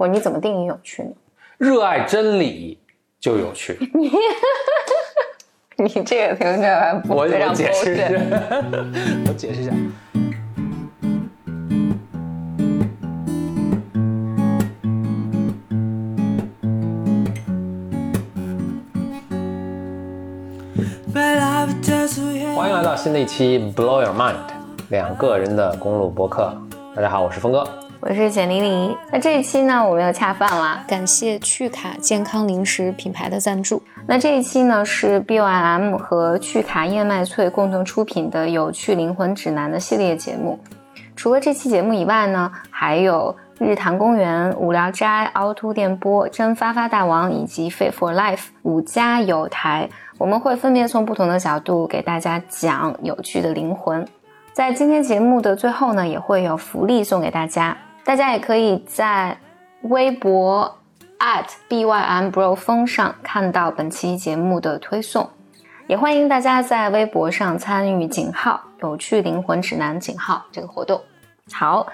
或你怎么定义有趣呢？热爱真理就有趣。你 你这个听起来不我非常我解释一下 我解释一下。欢迎来到新的一期 Blow Your Mind，两个人的公路博客。大家好，我是峰哥。我是简玲玲。那这一期呢，我们又恰饭啦。感谢趣卡健康零食品牌的赞助。那这一期呢是 BYM 和趣卡燕麦脆共同出品的《有趣灵魂指南》的系列节目。除了这期节目以外呢，还有日坛公园、无聊斋、凹凸电波、真发发大王以及 Fit for Life 五家有台，我们会分别从不同的角度给大家讲有趣的灵魂。在今天节目的最后呢，也会有福利送给大家，大家也可以在微博 at bymBro 风上看到本期节目的推送，也欢迎大家在微博上参与井号“有趣灵魂指南”井号这个活动。好，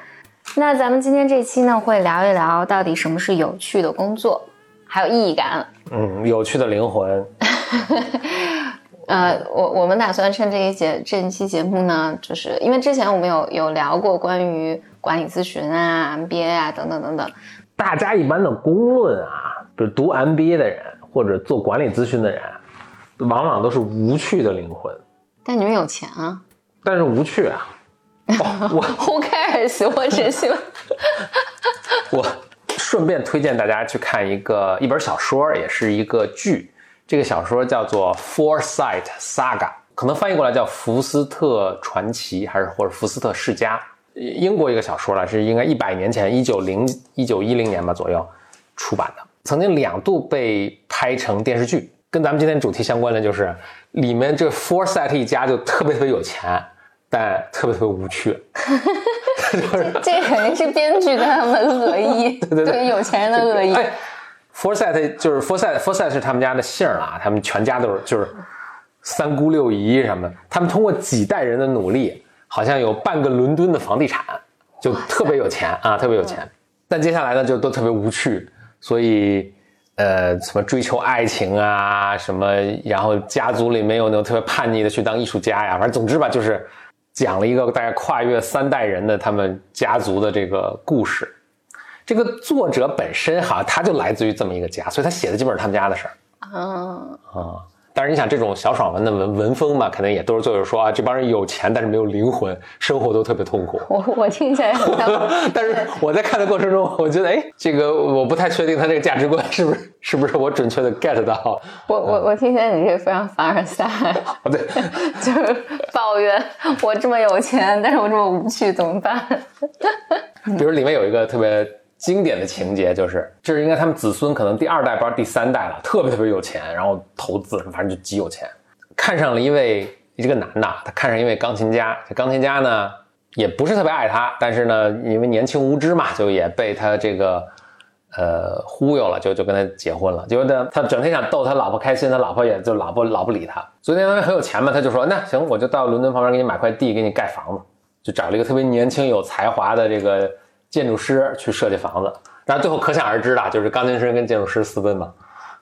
那咱们今天这期呢，会聊一聊到底什么是有趣的工作，还有意义感。嗯，有趣的灵魂。呃，我我们打算趁这一节这一期节目呢，就是因为之前我们有有聊过关于管理咨询啊、MBA 啊等等等等，大家一般的公论啊，比如读 MBA 的人或者做管理咨询的人，往往都是无趣的灵魂，但你们有钱啊但是无趣啊。哦、我，Who cares？我真心 我顺便推荐大家去看一个一本小说，也是一个剧。这个小说叫做《Foresight Saga》，可能翻译过来叫《福斯特传奇》，还是或者《福斯特世家》。英国一个小说了，是应该一百年前，一九零一九一零年吧左右出版的，曾经两度被拍成电视剧。跟咱们今天主题相关的就是，里面这 Foresight 一家就特别特别有钱，但特别特别无趣。这肯定是编剧对他们的恶意，对对对有钱人的恶意。哎，Foresight 就是 Foresight，Foresight 是他们家的姓儿啊，他们全家都是就是三姑六姨什么的，他们通过几代人的努力，好像有半个伦敦的房地产，就特别有钱啊，特别有钱。但接下来呢，就都特别无趣，所以呃，什么追求爱情啊，什么，然后家族里没有那种特别叛逆的去当艺术家呀，反正总之吧，就是讲了一个大概跨越三代人的他们家族的这个故事。这个作者本身哈，他就来自于这么一个家，所以他写的基本是他们家的事儿啊，啊。但是你想，这种小爽文的文文风嘛，可能也都是作者说啊，这帮人有钱，但是没有灵魂，生活都特别痛苦。我我听起来很像，但是我在看的过程中，我觉得，哎，这个我不太确定他这个价值观是不是是不是我准确的 get 到。我我我听起来你这个非常凡尔赛，哦，对，就是抱怨我这么有钱，但是我这么无趣，怎么办？比如里面有一个特别经典的情节，就是这是应该他们子孙可能第二代，不知道第三代了，特别特别有钱，然后投资，反正就极有钱，看上了一位这个男的，他看上一位钢琴家，这钢琴家呢也不是特别爱他，但是呢因为年轻无知嘛，就也被他这个呃忽悠了，就就跟他结婚了。结果呢，他整天想逗他老婆开心，他老婆也就老不老不理他。昨天因为很有钱嘛，他就说那行，我就到伦敦旁边给你买块地，给你盖房子。就找了一个特别年轻有才华的这个建筑师去设计房子，然后最后可想而知的，就是钢琴师跟建筑师私奔嘛。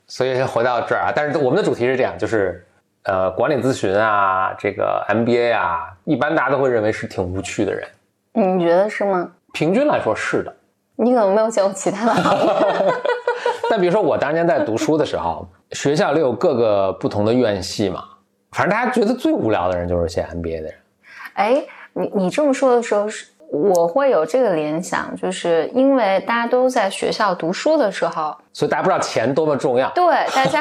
所以回到这儿啊，但是我们的主题是这样，就是呃管理咨询啊，这个 MBA 啊，一般大家都会认为是挺无趣的人，你觉得是吗？平均来说是的。你可能没有见过其他的行业。但比如说我当年在读书的时候，学校里有各个不同的院系嘛，反正大家觉得最无聊的人就是写 MBA 的人。哎，你你这么说的时候，是我会有这个联想，就是因为大家都在学校读书的时候，所以大家不知道钱多么重要。对 大家，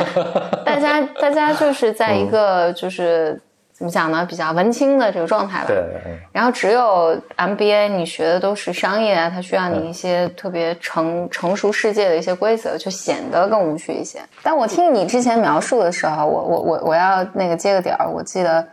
大家大家就是在一个就是、怎么讲呢，比较文青的这个状态吧。对然后只有 MBA，你学的都是商业啊，它需要你一些特别成成熟世界的一些规则，就显得更无趣一些。但我听你之前描述的时候，我我我我要那个接个点儿，我记得。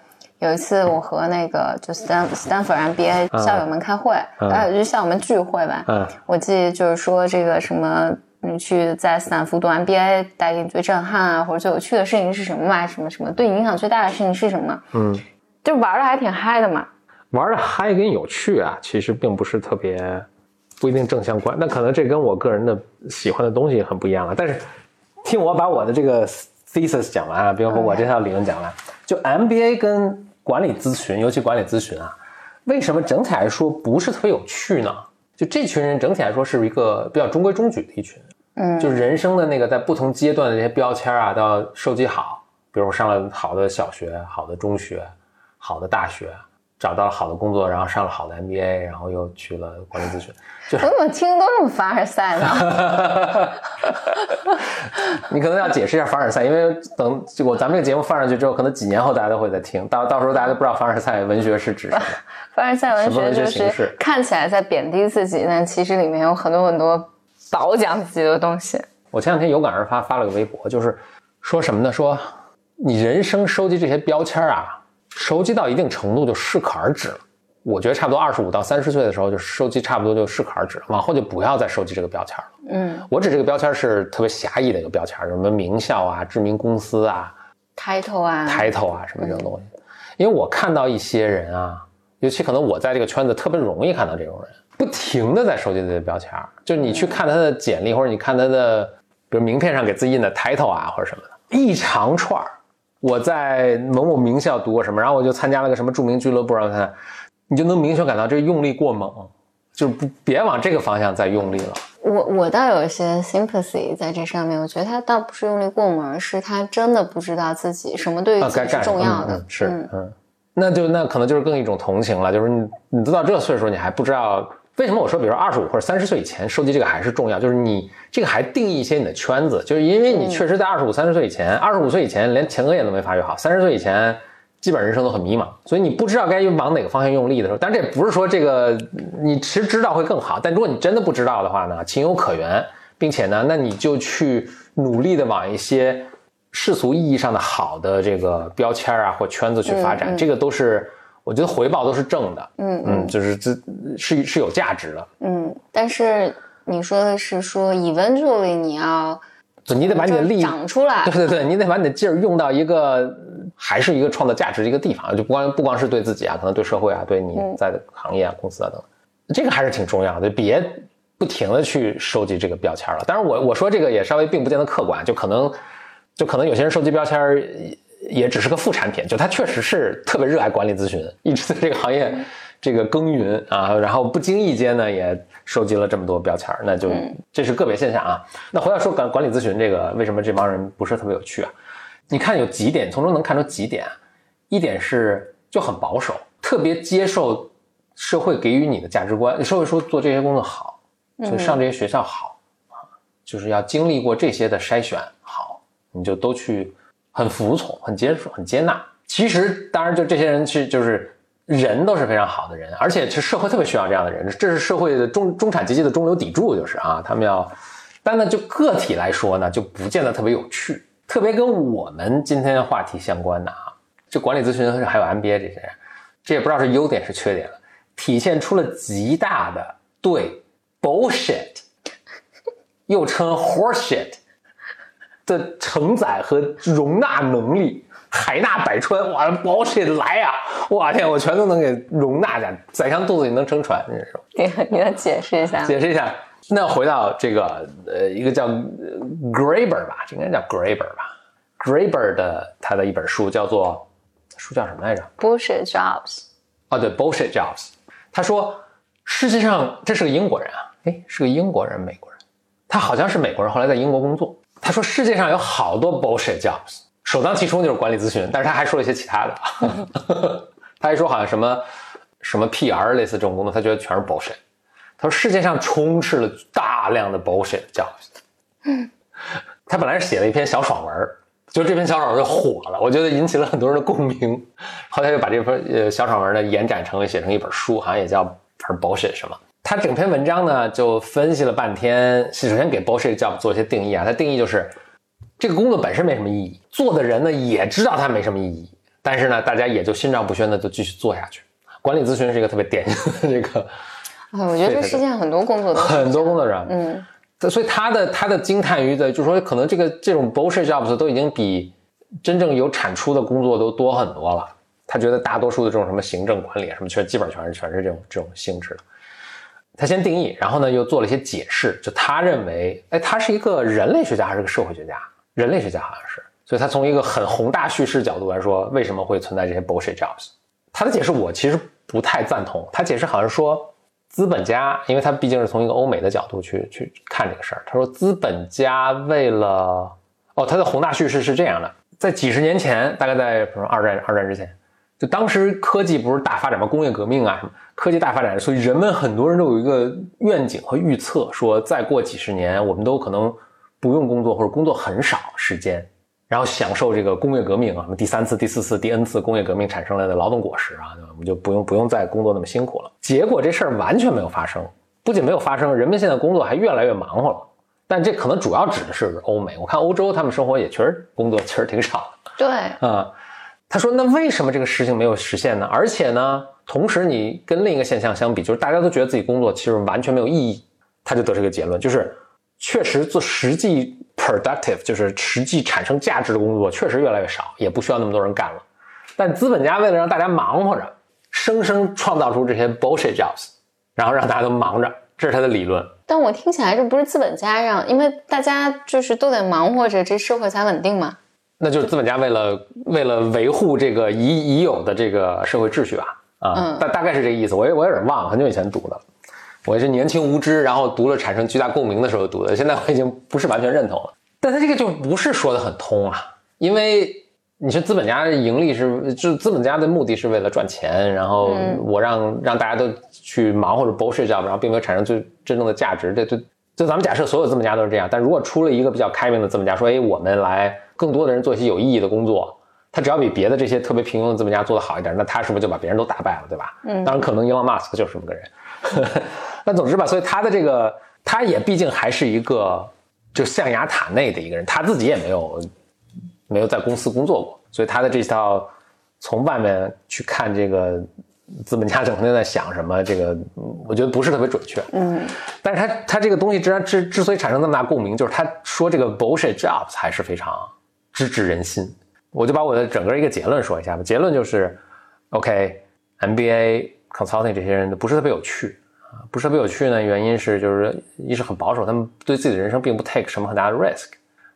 有一次，我和那个就 Stan Stanford MBA 校友们开会，嗯呃，就校友们聚会吧。嗯我记得就是说这个什么，你去在斯坦福读 MBA 带给你最震撼啊，或者最有趣的事情是什么嘛？什么什么对你影响最大的事情是什么？嗯，就玩的还挺嗨的嘛。玩的嗨跟有趣啊，其实并不是特别不一定正相关。那可能这跟我个人的喜欢的东西很不一样了。但是听我把我的这个 thesis 讲完啊，比如说我这套理论讲完，就 MBA 跟管理咨询，尤其管理咨询啊，为什么整体来说不是特别有趣呢？就这群人整体来说是一个比较中规中矩的一群，嗯，就是人生的那个在不同阶段的这些标签啊，都要收集好。比如我上了好的小学、好的中学、好的大学，找到了好的工作，然后上了好的 MBA，然后又去了管理咨询。就我怎么听都这么凡尔赛呢？你可能要解释一下凡尔赛，因为等我咱们这个节目放上去之后，可能几年后大家都会在听到，到时候大家都不知道凡尔赛文学是指什么。凡尔赛文学学就是看起来在贬低自己，但其实里面有很多很多褒奖自己的东西。我前两天有感而发，发了个微博，就是说什么呢？说你人生收集这些标签啊，收集到一定程度就适可而止了。我觉得差不多二十五到三十岁的时候，就收集差不多就适可而止了，往后就不要再收集这个标签了。嗯我指这个标签是特别狭义的一个标签，什么名校啊、知名公司啊、，title 啊 title 啊什么这种东西。因为我看到一些人啊，尤其可能我在这个圈子特别容易看到这种人，不停的在收集这些标签儿。就你去看他的简历，或者你看他的，比如名片上给自己印的 title 啊，或者什么的，一长串儿。我在某某名校读过什么，然后我就参加了个什么著名俱乐部，然后他，你就能明确感到这用力过猛，就是不别往这个方向再用力了。我我倒有一些 sympathy 在这上面，我觉得他倒不是用力过猛，而是他真的不知道自己什么对于啊，自己重要的。嗯嗯是嗯嗯，那就那可能就是更一种同情了，就是你你都到这岁数，你还不知道为什么我说，比如说二十五或者三十岁以前收集这个还是重要，就是你这个还定义一些你的圈子，就是因为你确实在二十五、三十岁以前，二十五岁以前连前额叶都没发育好，三十岁以前基本人生都很迷茫，所以你不知道该往哪个方向用力的时候，但这也不是说这个你其实知道会更好，但如果你真的不知道的话呢，情有可原，并且呢，那你就去努力的往一些世俗意义上的好的这个标签啊或圈子去发展，嗯嗯。这个都是我觉得回报都是正的，嗯嗯，就是这是是有价值的，嗯，但是你说的是说 eventually 你要就你得把你的力长出来对，对对，你得把你的劲儿用到一个还是一个创造价值的一个地方，就不光不光是对自己啊，可能对社会啊，对你嗯。在的行业啊、公司啊等，这个还是挺重要的，别不停的去收集这个标签了。当然我，我说这个也稍微并不见得客观，就可能就可能有些人收集标签儿也也只是个副产品，就他确实是特别热爱管理咨询，一直在这个行业这个耕耘啊，然后不经意间呢也收集了这么多标签儿，那就这是个别现象啊。那回到说管管理咨询这个，为什么这帮人不是特别有趣啊？你看有几点，从中能看出几点啊。一点是就很保守，特别接受社会给予你的价值观。社会说做这些工作好，就上这些学校好啊，就是要经历过这些的筛选好，你就都去很服从、很接受、很接纳。其实当然就这些人去就是人都是非常好的人，而且是社会特别需要这样的人，这是社会的中中产阶级的中流砥柱，就是啊，他们要。但呢，就个体来说呢，就不见得特别有趣，特别跟我们今天的话题相关的啊。就管理咨询还有 MBA 这些，这也不知道是优点是缺点了，体现出了极大的对 bullshit，又称 horseshit 的承载和容纳能力，海纳百川，哇，bullshit 来呀、我天，我全都能给容纳下，宰相肚子里能撑船，这是说。你你来解释一下。解释一下。那回到这个呃，一个叫呃 Graeber 吧，这应该叫 Graeber 吧，Graeber 的他的一本书叫做书叫什么来着？Bullshit jobs，哦，对，Bullshit Jobs。他说世界上这是个英国人啊，哎，是个英国人，美国人，他好像是美国人，后来在英国工作。他说世界上有好多 Bullshit Jobs，首当其冲就是管理咨询，但是他还说了一些其他的，他还说好像什么什么 PR 类似这种工作，他觉得全是 bullshit。他说世界上充斥了大量的 bullshit jobs。他本来是写了一篇小爽文就这篇小爽文就火了，我觉得引起了很多人的共鸣。后来又把这篇呃小爽文呢延展成为写成一本书，好像也叫反正 bullshit 什么。他整篇文章呢就分析了半天，首先给 bullshit job 做一些定义啊。他定义就是这个工作本身没什么意义，做的人呢也知道它没什么意义，但是呢大家也就心照不宣的就继续做下去。管理咨询是一个特别典型的这个哎，我觉得这世界上很多工作很多工作者，嗯，所以他的他的惊叹于的，就是说可能这个这种 bullshit jobs 都已经比真正有产出的工作都多很多了。他觉得大多数的这种什么行政管理啊什么，全基本全是全是这种这种性质的。他先定义，然后呢又做了一些解释。就他认为，哎，他是一个人类学家还是个社会学家？人类学家好像是。所以他从一个很宏大叙事角度来说，为什么会存在这些 bullshit jobs？他的解释我其实不太赞同。他解释好像说，资本家，因为他毕竟是从一个欧美的角度去去看这个事儿。他说，资本家为了，哦，他的宏大叙事是这样的：在几十年前，大概在比如二战二战之前，就当时科技不是大发展吗？工业革命啊什么，科技大发展，所以人们很多人都有一个愿景和预测，说再过几十年，我们都可能不用工作或者工作很少时间。然后享受这个工业革命啊，什么第三次、第四次、第 N 次工业革命产生来的劳动果实啊，我们就不用不用再工作那么辛苦了。结果这事儿完全没有发生，不仅没有发生，人们现在工作还越来越忙活了。但这可能主要指的是欧美，我看欧洲他们生活也确实工作其实挺少的。对啊，他说那为什么这个事情没有实现呢？而且呢，同时你跟另一个现象相比，就是大家都觉得自己工作其实完全没有意义，他就得出一个结论，就是确实做实际。productive 就是实际产生价值的工作确实越来越少，也不需要那么多人干了。但资本家为了让大家忙活着，生生创造出这些 bullshit jobs，然后让大家都忙着，这是他的理论。但我听起来这不是资本家让，因为大家就是都得忙活着，这社会才稳定嘛。那就是资本家为了为了维护这个已已有的这个社会秩序吧？啊，大大概是这个意思。我我有点忘了，很久以前读的。我是年轻无知，然后读了产生巨大共鸣的时候读的，现在我已经不是完全认同了。但他这个就不是说的很通啊，因为你说资本家盈利是，就资本家的目的是为了赚钱，然后我让让大家都去忙或者 bullshit job，然后并没有产生最真正的价值。这就就咱们假设所有资本家都是这样，但如果出了一个比较开明的资本家，说哎，我们来更多的人做一些有意义的工作，他只要比别的这些特别平庸的资本家做得好一点，那他是不是就把别人都打败了，对吧？嗯，当然可能 Elon Musk 就是这么个人。那总之吧，所以他的这个，他也毕竟还是一个就象牙塔内的一个人，他自己也没有没有在公司工作过，所以他的这套从外面去看这个资本家整天在想什么，这个我觉得不是特别准确。嗯，但是他他这个东西之之之所以产生那么大共鸣，就是他说这个 bullshit jobs 还是非常直指人心。我就把我的整个一个结论说一下吧，结论就是，OK，MBA。consulting 这些人不是特别有趣啊，不是特别有趣呢。原因是就是一是很保守，他们对自己的人生并不 take 什么很大的 risk，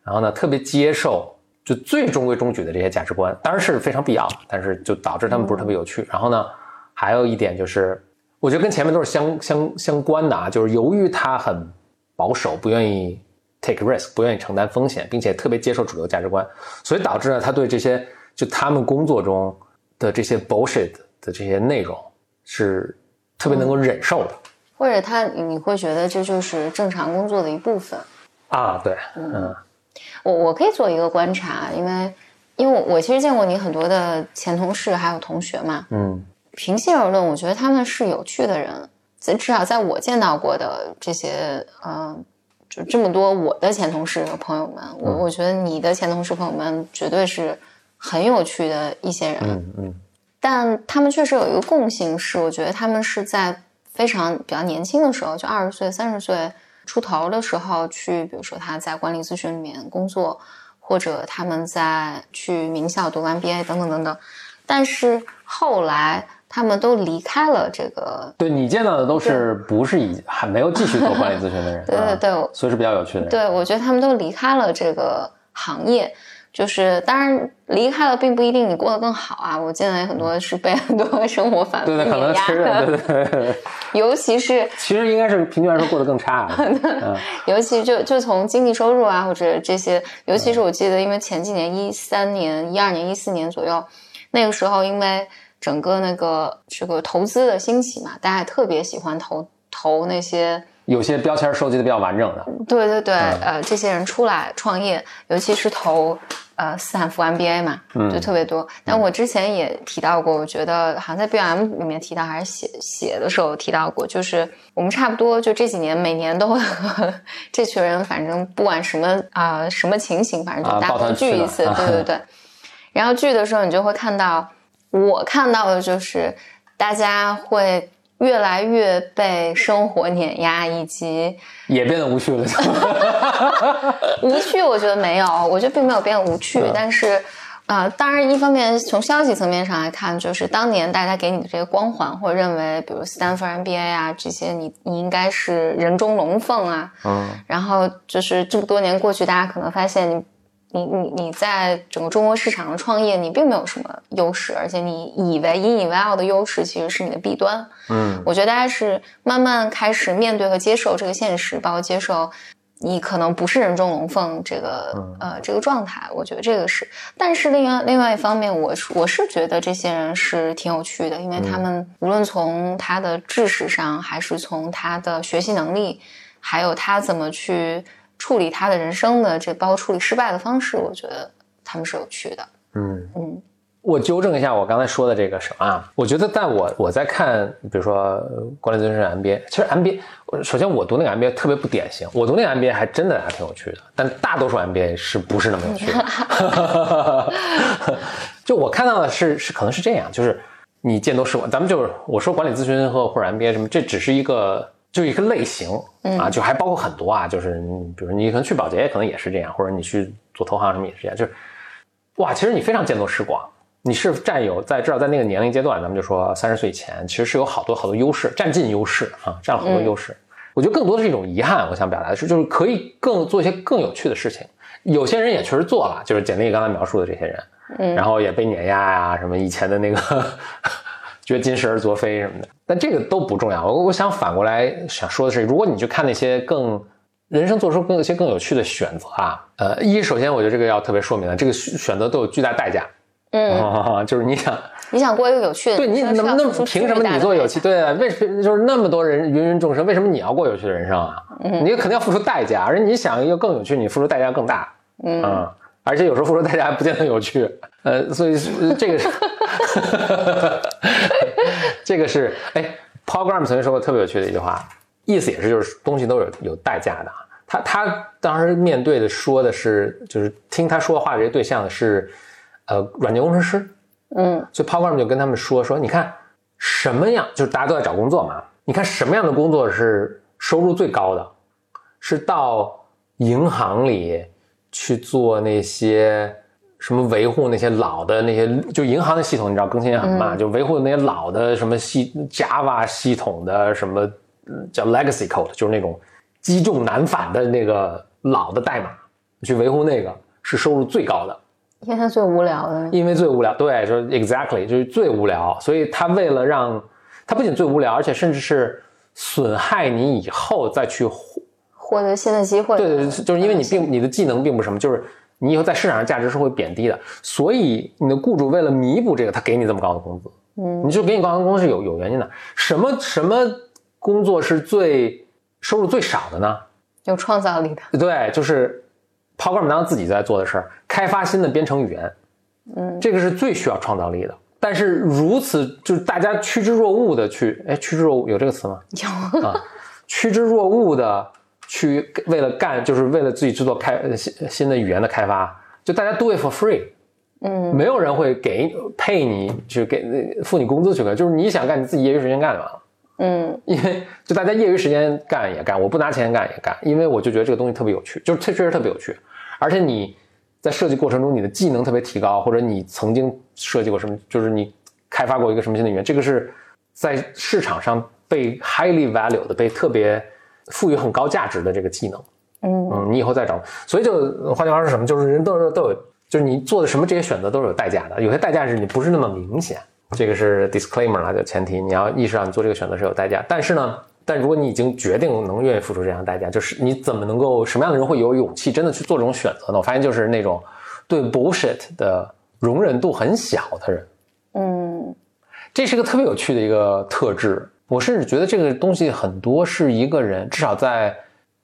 然后呢特别接受就最中规中矩的这些价值观，当然是非常必要的，但是就导致他们不是特别有趣。然后呢，还有一点就是，我觉得跟前面都是相相相关的啊，就是由于他很保守，不愿意 take risk，不愿意承担风险，并且特别接受主流价值观，所以导致呢他对这些就他们工作中的这些 bullshit 的这些内容。是特别能够忍受的，或者他你会觉得这就是正常工作的一部分啊？对，嗯，我我可以做一个观察，因为因为我其实见过你很多的前同事还有同学嘛，嗯，平心而论，我觉得他们是有趣的人，至少在我见到过的这些，嗯，就这么多我的前同事和朋友们，我我觉得你的前同事朋友们绝对是很有趣的一些人，嗯嗯。但他们确实有一个共性，是我觉得他们是在非常比较年轻的时候，就二十岁、三十岁出头的时候去，比如说他在管理咨询里面工作，或者他们在去名校读完 BA 等等等等。但是后来他们都离开了这个。对你见到的都是不是已还没有继续做管理咨询的人？对对对，所以是比较有趣的。对，我觉得他们都离开了这个行业。就是，当然离开了，并不一定你过得更好啊。我见到有很多是被很多生活反复碾压的，对对对。尤其是，其实应该是平均来说过得更差。尤其就就从经济收入啊，或者这些，尤其是我记得，因为前几年一三年、一二年、一四年左右，那个时候因为整个那个这个投资的兴起嘛，大家也特别喜欢投投那些。有些标签收集的比较完整的，对对对，呃，这些人出来创业，尤其是投呃斯坦福 MBA 嘛，就特别多。但我之前也提到过，我觉得好像在 BM 里面提到，还是写写的时候提到过，就是我们差不多就这几年每年都会 和这群人，反正不管什么啊什么情形，反正就大家聚一次，对对对。然后聚的时候，你就会看到，我看到的就是大家会。越来越被生活碾压，以及也变得无趣了。无趣，我觉得没有，我觉得并没有变无趣。但是啊，当然，一方面从消息层面上来看，就是当年大家给你的这个光环，或者认为，比如斯坦福 MBA 啊这些，你你应该是人中龙凤啊。嗯。然后就是这么多年过去，大家可能发现你你你你在整个中国市场上创业，你并没有什么优势，而且你以为引以为傲的优势，其实是你的弊端。嗯。我觉得大家是慢慢开始面对和接受这个现实，包括接受。你可能不是人中龙凤这个呃这个状态，我觉得这个是。但是另外另外一方面，我是我是觉得这些人是挺有趣的，因为他们无论从他的知识上，还是从他的学习能力，还有他怎么去处理他的人生的这包括处理失败的方式，我觉得他们是有趣的。嗯嗯。我纠正一下我刚才说的这个什么啊？我觉得在我我在看，比如说管理咨询师 MBA，其实 MBA，首先我读那个 MBA 特别不典型，我读那个 MBA 还真的还挺有趣的，但大多数 MBA 是不是那么有趣的？就我看到的是是可能是这样，就是你见多识广，咱们就是我说管理咨询和或者 MBA 什么，这只是一个就一个类型啊，就还包括很多啊，就是比如你可能去保洁可能也是这样，或者你去做投行什么也是这样，就是哇，其实你非常见多识广。你是占有在至少在那个年龄阶段，咱们就说三十岁以前，其实是有好多好多优势，占尽优势啊，占了好多优势。我觉得更多的是一种遗憾。我想表达的是，就是可以更做一些更有趣的事情。有些人也确实做了，就是简历刚才描述的这些人，嗯，然后也被碾压呀，什么以前的那个觉得金石而昨非什么的。但这个都不重要。我我想反过来想说的是，如果你去看那些更人生做出更一些更有趣的选择啊，呃，一首先我觉得这个要特别说明了，这个选择都有巨大代价。嗯，就是你想，你想过一个有趣的，对你能不能凭什么你做有趣？对啊，为什么就是那么多人芸芸众生，为什么你要过有趣的人生啊？你肯定要付出代价，而且你想要更有趣，你付出代价更大。嗯，而且有时候付出代价还不见得有趣。呃，所以这个，这个是哎，Paul Graham 曾经说过特别有趣的一句话，意思也是就是东西都有有代价的。他他当时面对的说的是，就是听他说话这些对象的是。呃，软件工程师，嗯，所以 p o w e r 就跟他们说说，你看什么样，就是大家都在找工作嘛，你看什么样的工作是收入最高的，是到银行里去做那些什么维护那些老的那些，就银行的系统，你知道更新也很慢，就维护那些老的什么系 Java 系统的什么叫 Legacy Code，就是那种积重难返的那个老的代码，去维护那个是收入最高的。因为他最无聊的，因为最无聊，对，就是 exactly，就是最无聊，所以他为了让他不仅最无聊，而且甚至是损害你以后再去获获得新的机会。对对，就是因为你并你的技能并不什么，就是你以后在市场上价值是会贬低的，所以你的雇主为了弥补这个，他给你这么高的工资，嗯，你就给你高的工资是有有原因的。什么什么工作是最收入最少的呢？有创造力的，对，就是。p o w e r 当自己在做的事儿，开发新的编程语言，嗯，这个是最需要创造力的。但是如此就是大家趋之若鹜的去，哎，趋之若鹜有这个词吗？有啊，趋之若鹜的去为了干，就是为了自己制作开新新的语言的开发，就大家 do it for free，嗯，没有人会给配你去给付你工资去干，就是你想干，你自己业余时间干就完了。嗯，因为就大家业余时间干也干，我不拿钱干也干，因为我就觉得这个东西特别有趣，就是确确实特别有趣，而且你在设计过程中你的技能特别提高，或者你曾经设计过什么，就是你开发过一个什么新的语言，这个是在市场上被 highly value 的，被特别赋予很高价值的这个技能。嗯嗯，你以后再找，所以就换句话说，什么就是人都是都有，就是你做的什么这些选择都是有代价的，有些代价是你不是那么明显。这个是 disclaimer 了，就前提你要意识到你做这个选择是有代价。但是呢，但如果你已经决定能愿意付出这样代价，就是你怎么能够什么样的人会有勇气真的去做这种选择呢？我发现就是那种对 bullshit 的容忍度很小的人。嗯，这是个特别有趣的一个特质。我甚至觉得这个东西很多是一个人至少在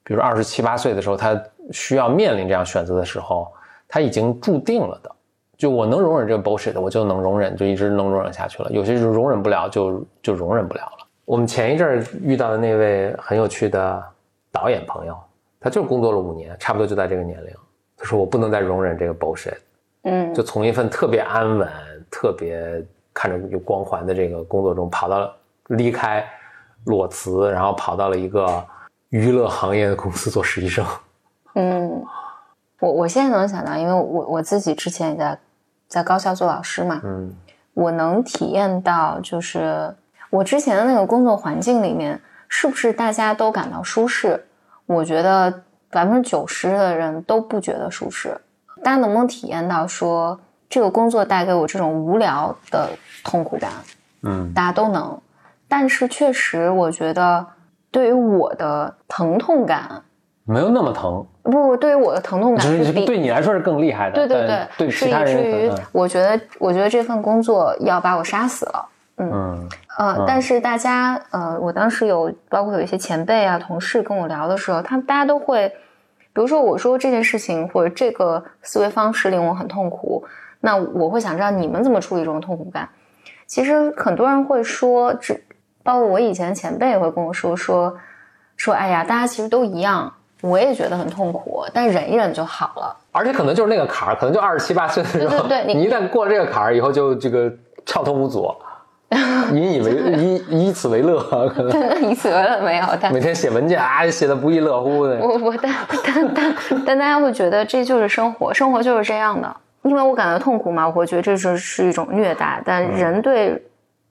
比如二十七八岁的时候，他需要面临这样选择的时候，他已经注定了的。就我能容忍这个 bullshit，我就能容忍，就一直能容忍下去了。有些就容忍不了，就就容忍不了了。我们前一阵儿遇到的那位很有趣的导演朋友，他就工作了五年，差不多就在这个年龄。他说我不能再容忍这个 bullshit，嗯，就从一份特别安稳、特别看着有光环的这个工作中跑到离开裸辞，然后跑到了一个娱乐行业的公司做实习生。嗯，我我现在能想到，因为我我自己之前也在。在高校做老师嘛，嗯我能体验到，就是我之前的那个工作环境里面，是不是大家都感到舒适？我觉得百分之九十的人都不觉得舒适。大家能不能体验到说，这个工作带给我这种无聊的痛苦感？嗯大家都能，但是确实，我觉得对于我的疼痛感，没有那么疼，不不，对于我的疼痛感就是对你来说是更厉害的，对对但对是以其他人至于我觉得，我觉得这份工作要把我杀死了。嗯呃，但是大家，呃，我当时有包括有一些前辈啊、同事跟我聊的时候，他们大家都会，比如说我说这件事情或者这个思维方式令我很痛苦，那我会想知道你们怎么处理这种痛苦感。其实很多人会说，只包括我以前前辈也会跟我说说说，哎呀，大家其实都一样，我也觉得很痛苦，但忍一忍就好了。而且可能就是那个坎儿，可能就二十七八岁的时候，对对对 你你一旦过了这个坎儿以后，就这个畅通无阻，引以为以以此为乐，可能以此为乐没有，但每天写文件啊，写的不亦乐乎的。我我但但但但大家会觉得这就是生活，生活就是这样的。因为我感到痛苦嘛，我会觉得这是是一种虐待。但人对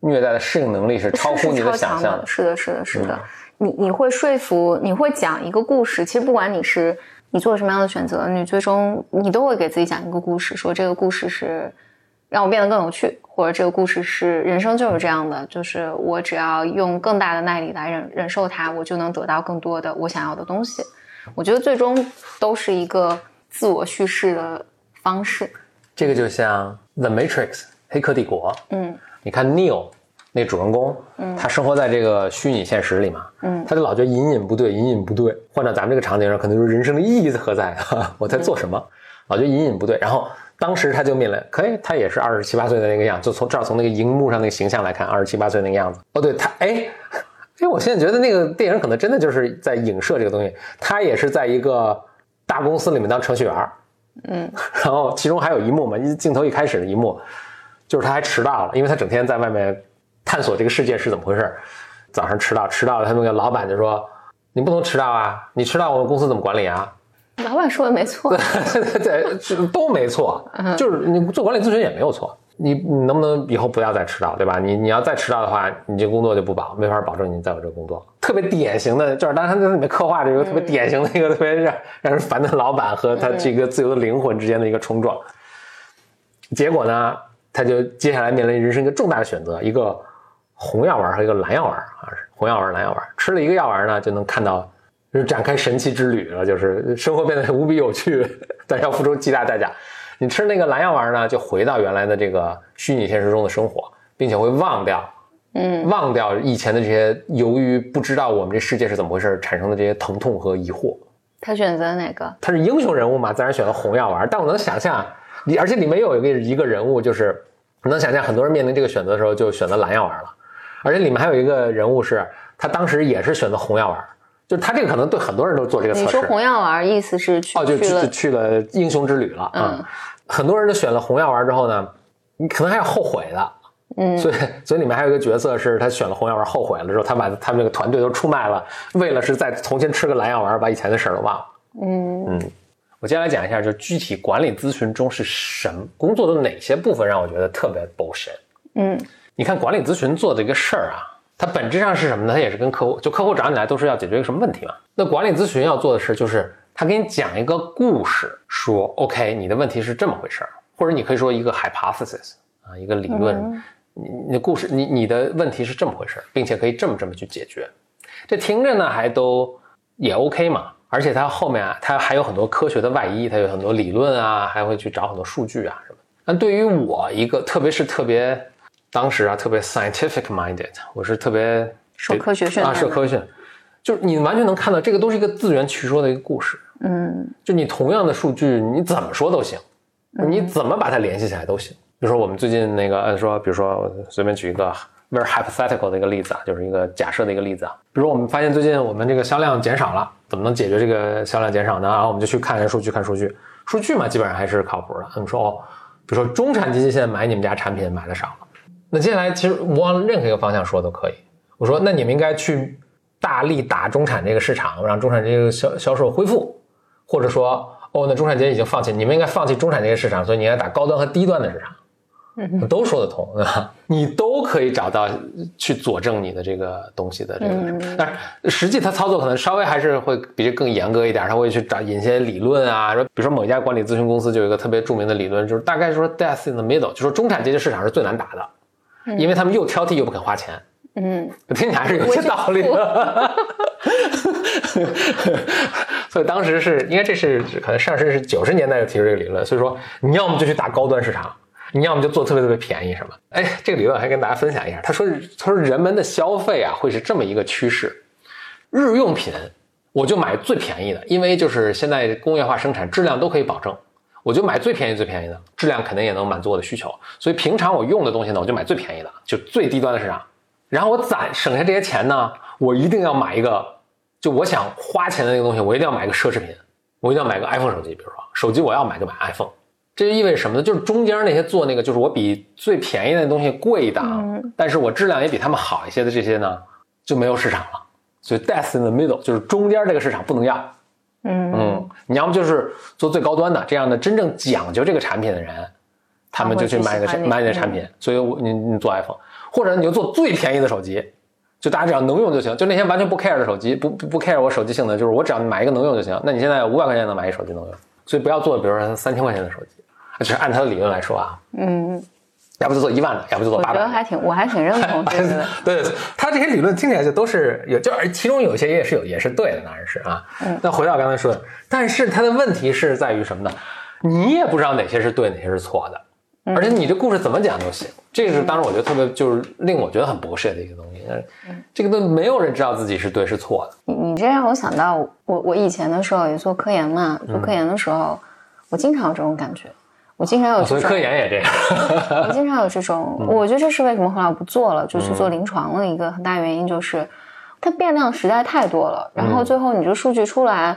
虐待的适应能力是超乎你的想象的，是的，是的，是的。你你会说服，你会讲一个故事。其实不管你是你做什么样的选择，你最终你都会给自己讲一个故事，说这个故事是让我变得更有趣，或者这个故事是人生就是这样的，就是我只要用更大的耐力来忍忍受它，我就能得到更多的我想要的东西。我觉得最终都是一个自我叙事的方式。这个就像《The Matrix》黑客帝国，嗯你看 Neo 那主人公，嗯他生活在这个虚拟现实里嘛，嗯他就老觉得隐隐不对，隐隐不对。换到咱们这个场景上，可能就是人生的意义何在？哈，我在做什么？老觉得隐隐不对。然后当时他就面临，可以，他也是二十七八岁的那个样，就从这儿从那个荧幕上那个形象来看，二十七八岁那个样子。哦，对他，哎。哎，我现在觉得那个电影可能真的就是在影射这个东西。他也是在一个大公司里面当程序员，嗯 然后其中还有一幕嘛，一镜头一开始的一幕，就是他还迟到了，因为他整天在外面探索这个世界是怎么回事。早上迟到，迟到了，他那个老板就说：“你不能迟到啊，你迟到我们公司怎么管理啊老板说的没错。”对，对都没错，就是你做管理咨询也没有错。你你能不能以后不要再迟到，对吧？你你要再迟到的话，你这工作就不保，没法保证你在我这个工作。特别典型的就是，当然他在里面刻画这个特别典型的一个特别让让人烦的老板和他这个自由的灵魂之间的一个冲撞。结果呢，他就接下来面临人生一个重大的选择，一个红药丸和一个蓝药丸啊，是红药丸、蓝药丸。吃了一个药丸呢，就能看到，就是展开神奇之旅了，就是生活变得无比有趣，但是要付出极大代价。你吃那个蓝药丸呢，就回到原来的这个虚拟现实中的生活，并且会忘掉，嗯忘掉以前的这些由于不知道我们这世界是怎么回事产生的这些疼痛和疑惑。他选择哪个？他是英雄人物嘛，自然选了红药丸。但我能想象，里而且里面有一个一个人物，就是我能想象很多人面临这个选择的时候就选择蓝药丸了，而且里面还有一个人物是他当时也是选择红药丸，就是他这个可能对很多人都做这个测试。你说红药丸意思是去哦，就去了去去了英雄之旅了啊、嗯很多人都选了红药丸之后呢，你可能还有后悔的。嗯所以，所以里面还有一个角色是他选了红药丸后悔了之后，他把他们那个团队都出卖了，为了是再重新吃个蓝药丸，把以前的事儿都忘了。嗯嗯，我接下来讲一下，就具体管理咨询中是什么工作的哪些部分让我觉得特别 bullshit。嗯你看管理咨询做的一个事儿啊，它本质上是什么呢？它也是跟客户，就客户找你来都是要解决一个什么问题嘛。那管理咨询要做的事就是他给你讲一个故事，说 OK，你的问题是这么回事儿，或者你可以说一个 hypothesis 啊，一个理论，嗯你你的故事，你你的问题是这么回事儿，并且可以这么这么去解决。这听着呢还都也 OK 嘛，而且它后面啊，它还有很多科学的外衣，它有很多理论啊，还会去找很多数据啊什么的。但对于我一个，特别是特别当时啊，特别 scientific minded，我是特别受科学训受科学训练，就是你完全能看到这个都是一个自圆其说的一个故事。嗯就你同样的数据，你怎么说都行，你怎么把它联系起来都行。比如说我们最近那个，呃，说，比如说随便举一个 very hypothetical 的一个例子啊，就是一个假设的一个例子啊。比如我们发现最近我们这个销量减少了，怎么能解决这个销量减少呢？然后我们就去看看数据，看数据，数据嘛基本上还是靠谱的。我们说哦，比如说中产阶级现在买你们家产品买的少了，那接下来其实我往任何一个方向说都可以。我说那你们应该去大力打中产这个市场，让中产这个销销售恢复。或者说哦，那中产阶级已经放弃，你们应该放弃中产阶级市场，所以你应该打高端和低端的市场。都说得通，对吧？你都可以找到去佐证你的这个东西的这个，但是实际它操作可能稍微还是会比这更严格一点，他会去找引些理论啊，说比如说某一家管理咨询公司就有一个特别著名的理论，就是大概说 death in the middle，就说中产阶级市场是最难打的，因为他们又挑剔又不肯花钱。嗯，听起来是有些道理的。所以当时是，因为这是可能上市是九十年代就提出这个理论，所以说你要么就去打高端市场。你要么就做特别特别便宜，什么？哎，这个理论还跟大家分享一下。他说，他说人们的消费啊会是这么一个趋势，日用品我就买最便宜的，因为就是现在工业化生产质量都可以保证，我就买最便宜最便宜的，质量肯定也能满足我的需求。所以平常我用的东西呢，我就买最便宜的，就最低端的市场。然后我攒省下这些钱呢，我一定要买一个，就我想花钱的那个东西，我一定要买个奢侈品，我一定要买个 iPhone 手机，比如说手机我要买就买 iPhone。这就意味着什么呢？就是中间那些做那个，就是我比最便宜的东西贵一档，但是我质量也比他们好一些的这些呢，就没有市场了。所以 death in the middle 就是中间这个市场不能要。嗯嗯，你要么就是做最高端的，这样的真正讲究这个产品的人，他们就去买个买你的产品。所以我你你做 iPhone，或者你就做最便宜的手机，就大家只要能用就行。就那些完全不 care 的手机，不不不 care 我手机性能，就是我只要买一个能用就行。那你现在五百块钱能买一手机能用，所以不要做比如说三千块钱的手机。就是按他的理论来说啊，嗯，要不就做一万的，要不就做八百。我觉得还挺，我还挺认同这个。对 对，他这些理论听起来就都是有，就而其中有些也是有，也是对的，当然是啊。嗯。那回到刚才说的，但是他的问题是在于什么呢？你也不知道哪些是对，哪些是错的，而且你这故事怎么讲都行。这个是当时我觉得特别就是令我觉得很不屑的一个东西。嗯。这个都没有人知道自己是对是错的。你你这让我想到我我以前的时候也做科研嘛，做科研的时候，我经常有这种感觉。我经常有这种，科研也这样。我经常有这种，我觉得这是为什么后来我不做了，就去做临床的一个很大原因，就是它变量实在太多了。然后最后你这数据出来，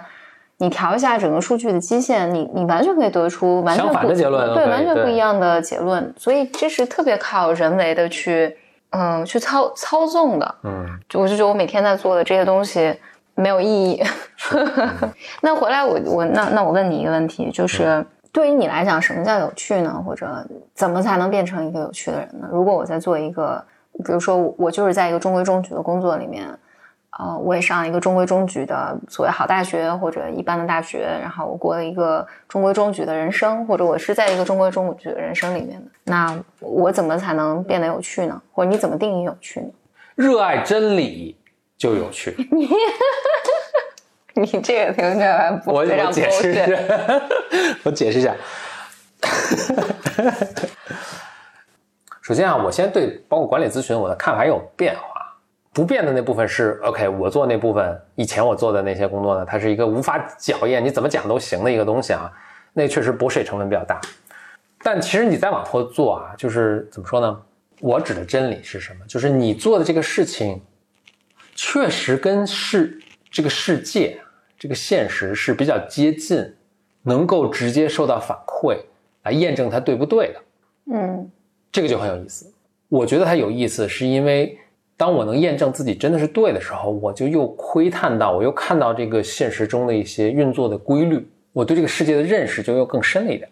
你调一下整个数据的基线，你你完全可以得出完全不结论，对，完全不一样的结论。所以这是特别靠人为的去，嗯，去操操纵的。嗯，我就觉得我每天在做的这些东西没有意义。那回来我我那那我问你一个问题，就是。对于你来讲，什么叫有趣呢？或者怎么才能变成一个有趣的人呢？如果我在做一个，比如说我就是在一个中规中矩的工作里面，呃，我也上一个中规中矩的所谓好大学或者一般的大学，然后我过了一个中规中矩的人生，或者我是在一个中规中矩的人生里面的，那我怎么才能变得有趣呢？或者你怎么定义有趣呢？热爱真理就有趣。你 这个听起来不我我解释一下，我解释一下。首先啊，我先对包括管理咨询我的看法有变化。不变的那部分是 OK，我做那部分以前我做的那些工作呢，它是一个无法校验，你怎么讲都行的一个东西啊。那确实补水成本比较大。但其实你再往后做啊，就是怎么说呢？我指的真理是什么？就是你做的这个事情，确实跟世这个世界。这个现实是比较接近，能够直接受到反馈来验证它对不对的。嗯，这个就很有意思。我觉得它有意思，是因为当我能验证自己真的是对的时候，我就又窥探到，我又看到这个现实中的一些运作的规律，我对这个世界的认识就又更深了一点。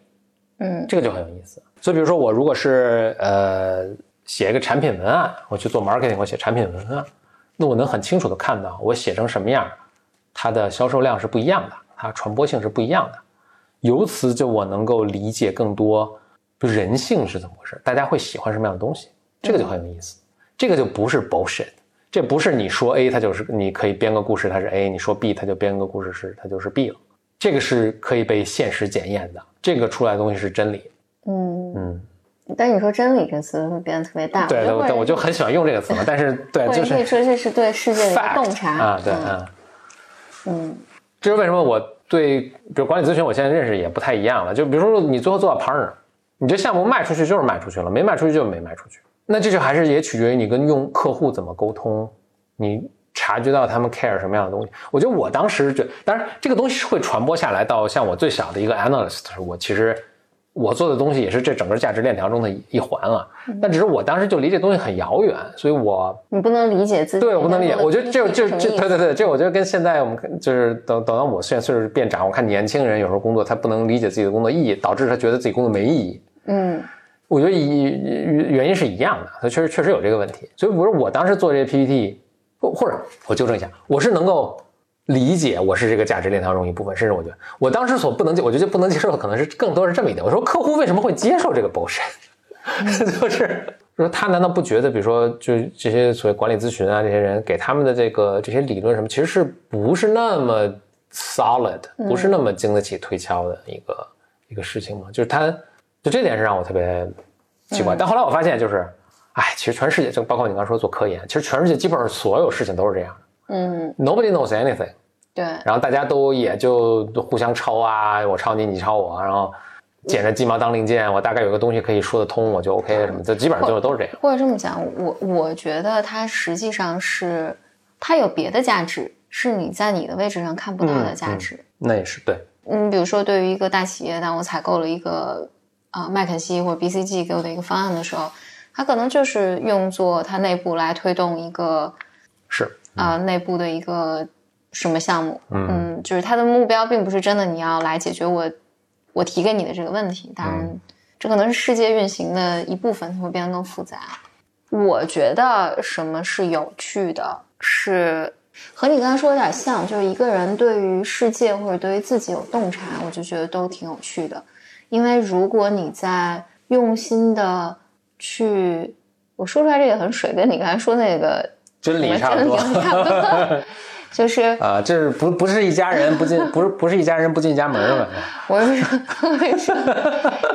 嗯，这个就很有意思。所以，比如说我如果是呃写一个产品文案，我去做 marketing，我写产品文案，那我能很清楚的看到我写成什么样。它的销售量是不一样的，它传播性是不一样的，由此就我能够理解更多，就人性是怎么回事，大家会喜欢什么样的东西，这个就很有意思。这个就不是 bullshit，这不是你说 A 它就是你可以编个故事它是 A，你说 B 它就编个故事是它就是 B 了，这个是可以被现实检验的，这个出来的东西是真理。嗯嗯。但你说真理这个词会变得特别大，对对对，我就很喜欢用这个词嘛，但是对，就是可以说这是对世界的一个洞察啊，对嗯。嗯，这是为什么？我对比如管理咨询，我现在认识也不太一样了。就比如说，你最后做到 partner，你这项目卖出去就是卖出去了，没卖出去就没卖出去。那这就还是也取决于你跟用客户怎么沟通，你察觉到他们 care 什么样的东西。我觉得我当时就，当然这个东西是会传播下来到像我最小的一个 analyst，我其实我做的东西也是这整个价值链条中的一环了。但只是我当时就离这东西很遥远，所以我你不能理解自己。对我不能理解。我觉得这这这，对对对，这我觉得跟现在我们就是等等到我现在岁数变长，我看年轻人有时候工作他不能理解自己的工作意义，导致他觉得自己工作没意义。嗯，我觉得一原因是一样的，他确实确实有这个问题。所以，比如我当时做这些 PPT，或或者我纠正一下，我是能够。理解我是这个价值链条中一部分，甚至我觉得我当时所不能接，我觉得不能接受的可能是更多是这么一点。我说客户为什么会接受这个 bullshit？就是说他难道不觉得，比如说就这些所谓管理咨询啊，这些人给他们的这个这些理论什么，其实是不是那么 solid，不是那么经得起推敲的一个一个事情吗？就是他，就这点是让我特别奇怪。但后来我发现，就是，哎，其实全世界就包括你刚说做科研，其实全世界基本上所有事情都是这样的。嗯，Nobody knows anything。对，然后大家都也就互相抄啊，我抄你，你抄我，然后捡着鸡毛当令箭，我大概有个东西可以说得通，我就 OK 什么，就基本上就都是这样。或者这么讲，我我觉得它实际上是它有别的价值，是你在你的位置上看不到的价值。那也是对。嗯，比如说对于一个大企业，当我采购了一个啊麦肯锡或者 BCG 给我的一个方案的时候，它可能就是用作它内部来推动一个是啊内部的一个。什么项目？嗯，就是他的目标并不是真的你要来解决我我提给你的这个问题。当然，这可能是世界运行的一部分，它会变得更复杂。我觉得什么是有趣的，是和你刚才说有点像，就是一个人对于世界或者对于自己有洞察，我就觉得都挺有趣的。因为如果你在用心的去，我说出来这个很水，跟你刚才说那个真理差不多。就是啊，这是不不是一家人不进，不是不是一家人不进家门了。我是说，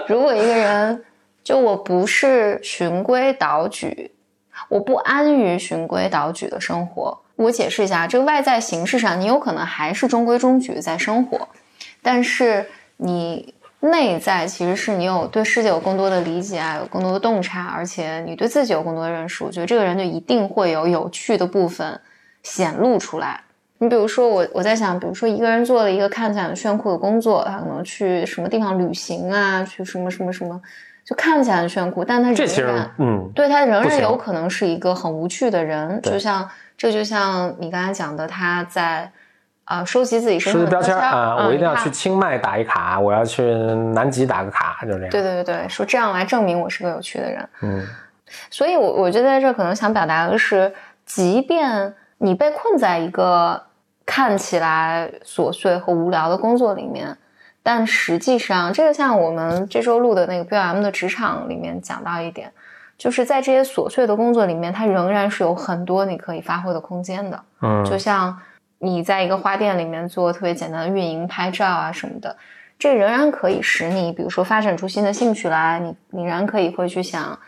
如果一个人就我不是循规蹈矩，我不安于循规蹈矩的生活。我解释一下，这个外在形式上，你有可能还是中规中矩在生活，但是你内在其实是你有对世界有更多的理解啊，有更多的洞察，而且你对自己有更多的认识。我觉得这个人就一定会有有趣的部分显露出来。你比如说，我我在想，比如说一个人做了一个看起来很炫酷的工作，他可能去什么地方旅行啊，去什么什么什么，就看起来很炫酷，但他仍然，嗯，对他仍然有可能是一个很无趣的人。就像这就像你刚才讲的，他在啊收集自己身上的标签啊，我一定要去清迈打一卡，我要去南极打个卡，就这样。对对对对，说这样来证明我是个有趣的人。嗯，所以我我觉得在这可能想表达的是，即便你被困在一个。看起来琐碎和无聊的工作里面，但实际上，这个像我们这周录的那个 BOM 的职场里面讲到一点，就是在这些琐碎的工作里面，它仍然是有很多你可以发挥的空间的。嗯，就像你在一个花店里面做特别简单的运营、拍照啊什么的，这仍然可以使你，比如说发展出新的兴趣来，你你仍然可以会去想。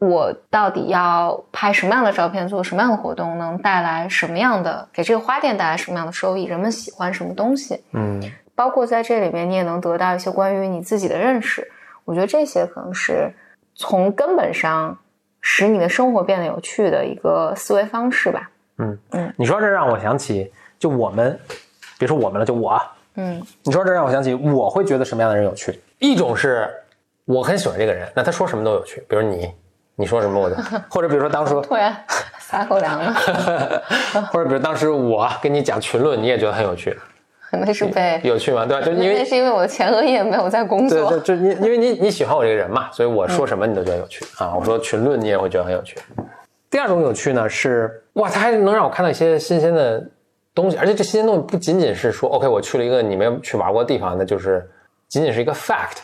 我到底要拍什么样的照片，做什么样的活动，能带来什么样的给这个花店带来什么样的收益？人们喜欢什么东西？嗯，包括在这里面，你也能得到一些关于你自己的认识。我觉得这些可能是从根本上使你的生活变得有趣的一个思维方式吧。嗯嗯，你说这让我想起，就我们，别说我们了，就我。嗯，你说这让我想起，我会觉得什么样的人有趣？一种是我很喜欢这个人，那他说什么都有趣，比如你。你说什么我就，或者比如说当时突然撒狗粮了，或者比如当时我跟你讲群论，你也觉得很有趣，那是被有趣吗？对吧？就因为那是因为我的前额叶没有在工作，对，就因因为你你喜欢我这个人嘛，所以我说什么你都觉得有趣啊。我说群论你也会觉得很有趣。第二种有趣呢是哇，它还能让我看到一些新鲜的东西，而且这新鲜东西不仅仅是说 OK，我去了一个你没有去玩过的地方，那就是仅仅是一个 fact，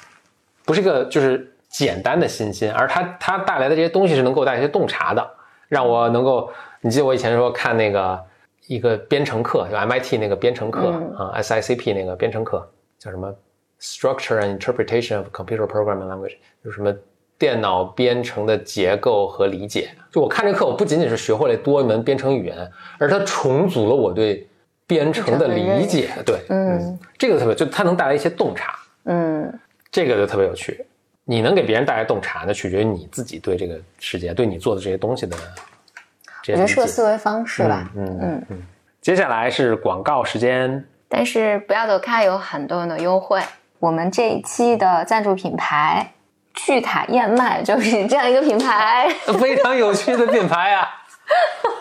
不是一个就是。简单的新鲜，而它它带来的这些东西是能给我带来一些洞察的，让我能够，你记得我以前说看那个一个编程课，就 MIT 那个编程课啊，SICP 那个编程课叫什么？Structure and Interpretation of Computer Programming Language，就是什么电脑编程的结构和理解。就我看这课，我不仅仅是学会了多一门编程语言，而它重组了我对编程的理解。对，嗯，这个特别，就它能带来一些洞察。嗯，这个就特别有趣。你能给别人带来洞察，那取决于你自己对这个世界、对你做的这些东西的。我觉得是个思维方式吧。嗯嗯嗯。接下来是广告时间，但是不要走开，有很多的优惠。我们这一期的赞助品牌趣卡燕麦就是这样一个品牌。非常有趣的品牌啊！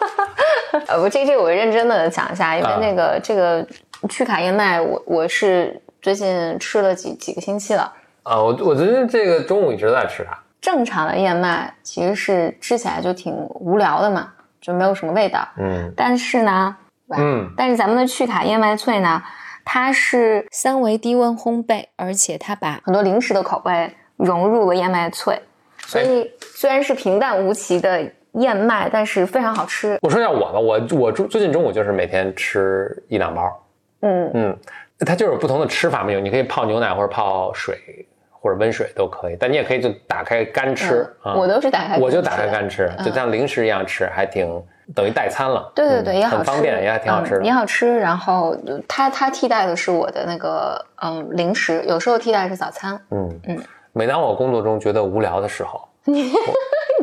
呃，我，这这我认真的讲一下，因为啊那个、这个趣卡燕麦，我我是最近吃了几几个星期了。啊，我我最近这个中午一直在吃它。正常的燕麦其实是吃起来就挺无聊的嘛，就没有什么味道。嗯但是呢，嗯，但是咱们的趣卡燕麦脆呢，它是三维低温烘焙，而且它把很多零食的口味融入了燕麦脆，所以虽然是平淡无奇的燕麦，但是非常好吃。我说一下我吧，我我最最近中午就是每天吃一两包。嗯，嗯，它就有不同的吃法嘛，有你可以泡牛奶或者泡水或者温水都可以，但你也可以就打开干吃啊。嗯我都是打开我就打开干吃，嗯就像零食一样吃，还挺等于代餐了。对对对，嗯也好吃，很方便，也还挺好吃的也的。好吃。然后呃它它替代的是我的那个嗯零食，有时候替代是早餐，嗯嗯。每当我工作中觉得无聊的时候，你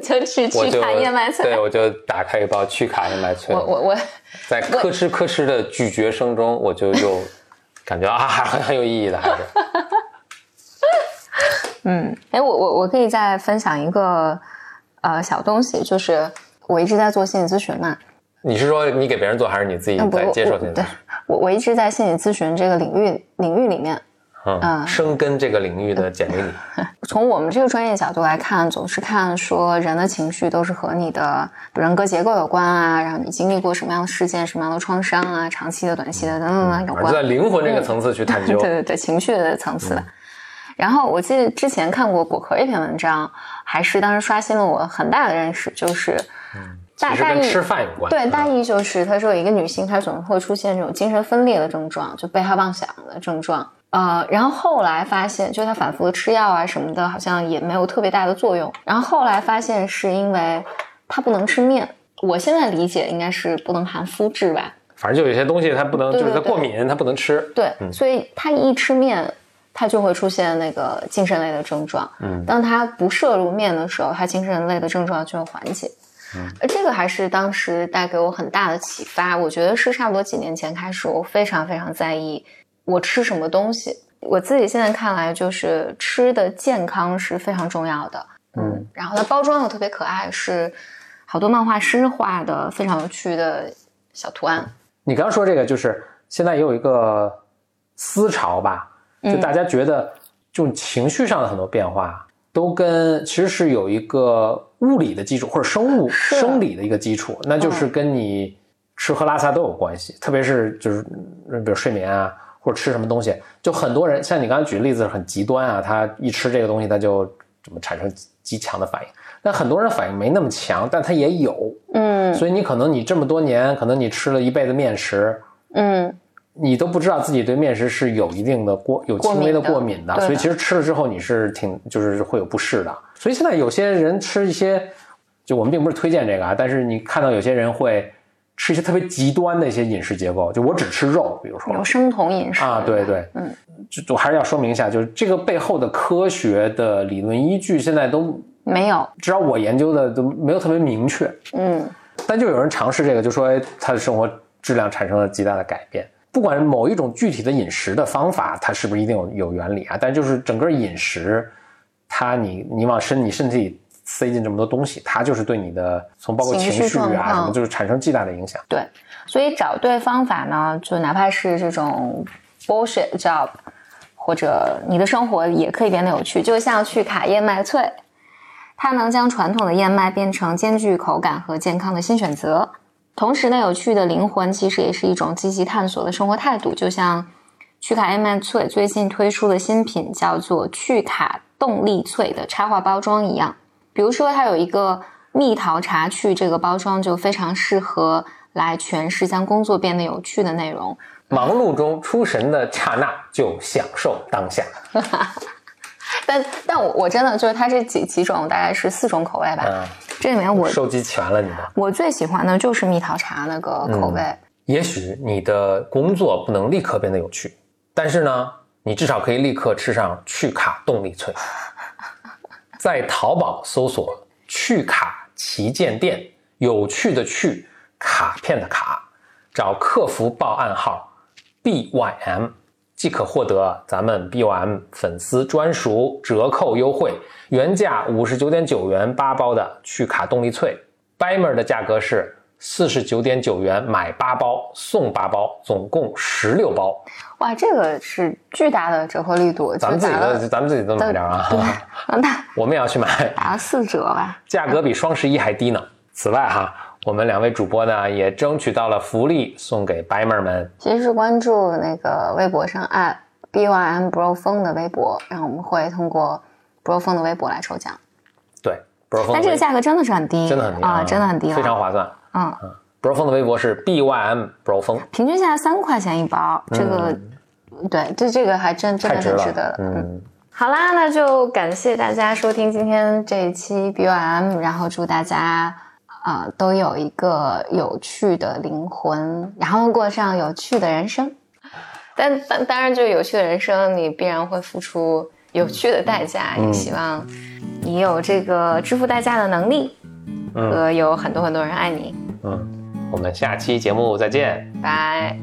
就去去卡燕麦脆。对，我就打开一包去卡燕麦脆我，我我在吭哧吭哧的咀嚼声中，我就又 感觉啊，还很有意义的，还是。嗯，哎，我我我可以再分享一个呃小东西，就是我一直在做心理咨询嘛，你是说你给别人做，还是你自己在接受对心理咨询？我我一直在心理咨询这个领域领域里面，嗯，嗯深耕这个领域的 简历里，从我们这个专业角度来看，总是看说人的情绪都是和你的人格结构有关啊，然后你经历过什么样的事件、什么样的创伤啊，长期的、短期的等等等等有关。而在灵魂这个层次去探究对。对对，情绪的层次的。然后我记得之前看过果壳一篇文章，还是当时刷新了我很大的认识，就是大大意其实跟吃饭有关。对，嗯大意就是他说一个女性，她总会出现这种精神分裂的症状，就被害妄想的症状。呃，然后后来发现，就他反复的吃药啊什么的，好像也没有特别大的作用。然后后来发现是因为他不能吃面，我现在理解应该是不能含麸质吧？反正就有些东西它不能，对对就是它过敏，它不能吃。对，所以他一吃面，他就会出现那个精神类的症状。嗯当他不摄入面的时候，他精神类的症状就会缓解。嗯这个还是当时带给我很大的启发。我觉得是差不多几年前开始，我非常非常在意我吃什么东西。我自己现在看来，就是吃的健康是非常重要的。嗯，然后它包装又特别可爱，是好多漫画师画的非常有趣的小图案。你刚刚说这个，就是现在也有一个思潮吧，就嗯大家觉得这种情绪上的很多变化，都跟其实是有一个物理的基础或者生物生理的一个基础，那嗯就是跟你吃喝拉撒都有关系，特别是就是嗯比如睡眠啊。或者吃什么东西，就很多人像你刚才举的例子很极端啊，他一吃这个东西他就怎么产生极强的反应。但很多人反应没那么强，但他也有，嗯所以你可能你这么多年，可能你吃了一辈子面食，嗯，你都不知道自己对面食是有一定的过有轻微的过敏的所以其实吃了之后你是挺就是会有不适的。所以现在有些人吃一些，就我们并不是推荐这个啊，但是你看到有些人会吃一些特别极端的一些饮食结构，就我只吃肉，比如说有生酮饮食啊，对对，嗯，就我还是要说明一下，就是这个背后的科学的理论依据现在都没有，至少我研究的都没有特别明确。嗯但就有人尝试这个，就说哎他的生活质量产生了极大的改变。不管某一种具体的饮食的方法，它是不是一定有有原理啊？但就是整个饮食，它你你往身你身体里塞进这么多东西，它就是对你的从包括情情绪啊什么，就是产生巨大的影响。对，所以找对方法呢，就哪怕是这种 bullshit job，或者你的生活也可以变得有趣。就像去卡燕麦脆，它能将传统的燕麦变成兼具口感和健康的新选择。同时呢，有趣的灵魂其实也是一种积极探索的生活态度。就像趣卡燕麦脆最近推出的新品叫做趣卡动力脆的插画包装一样。比如说，它有一个蜜桃茶趣，这个包装就非常适合来诠释将工作变得有趣的内容。忙碌中出神的刹那，就享受当下。但但我我真的就是它这几几种大概是四种口味吧，嗯，这里面我收集全了你的。我最喜欢的就是蜜桃茶那个口味。也许你的工作不能立刻变得有趣，但是呢，你至少可以立刻吃上去卡动力脆。在淘宝搜索“趣卡旗舰店”，有趣的趣，卡片的卡，找客服报暗号 BYM 即可获得咱们 BOM 粉丝专属折扣优惠，原价五十九点九元八包的去卡动力脆 b i m e r 的价格是四十九点九元买八包送八包，总共十六包。哇，这个是巨大的折扣力度，咱们自己的，咱们自己都买点 啊！对，嗯打我们也要去买，打了四折吧。价格比双十一还低呢。此外哈，我们两位主播呢也争取到了福利，送给 b m e r 们。其实是关注那个微博上 at BYM Bro 风的微博，然后我们会通过 Bro 风的微博来抽奖。对 b r o 风但这个价格真的是很低，真的很低啊，真的很低，非常划算。嗯，b r o 风的微博是 BYM Bro 风，平均下来三块钱一包，这个、对，这这个还真真的嗯太值了很值得的。嗯，好啦，那就感谢大家收听今天这一期 BYM，然后祝大家呃都有一个有趣的灵魂，然后过上有趣的人生。但当当然，就有趣的人生，你必然会付出有趣的代价。嗯也希望你有这个支付代价的能力，嗯和有很多很多人爱你。嗯，我们下期节目再见，拜。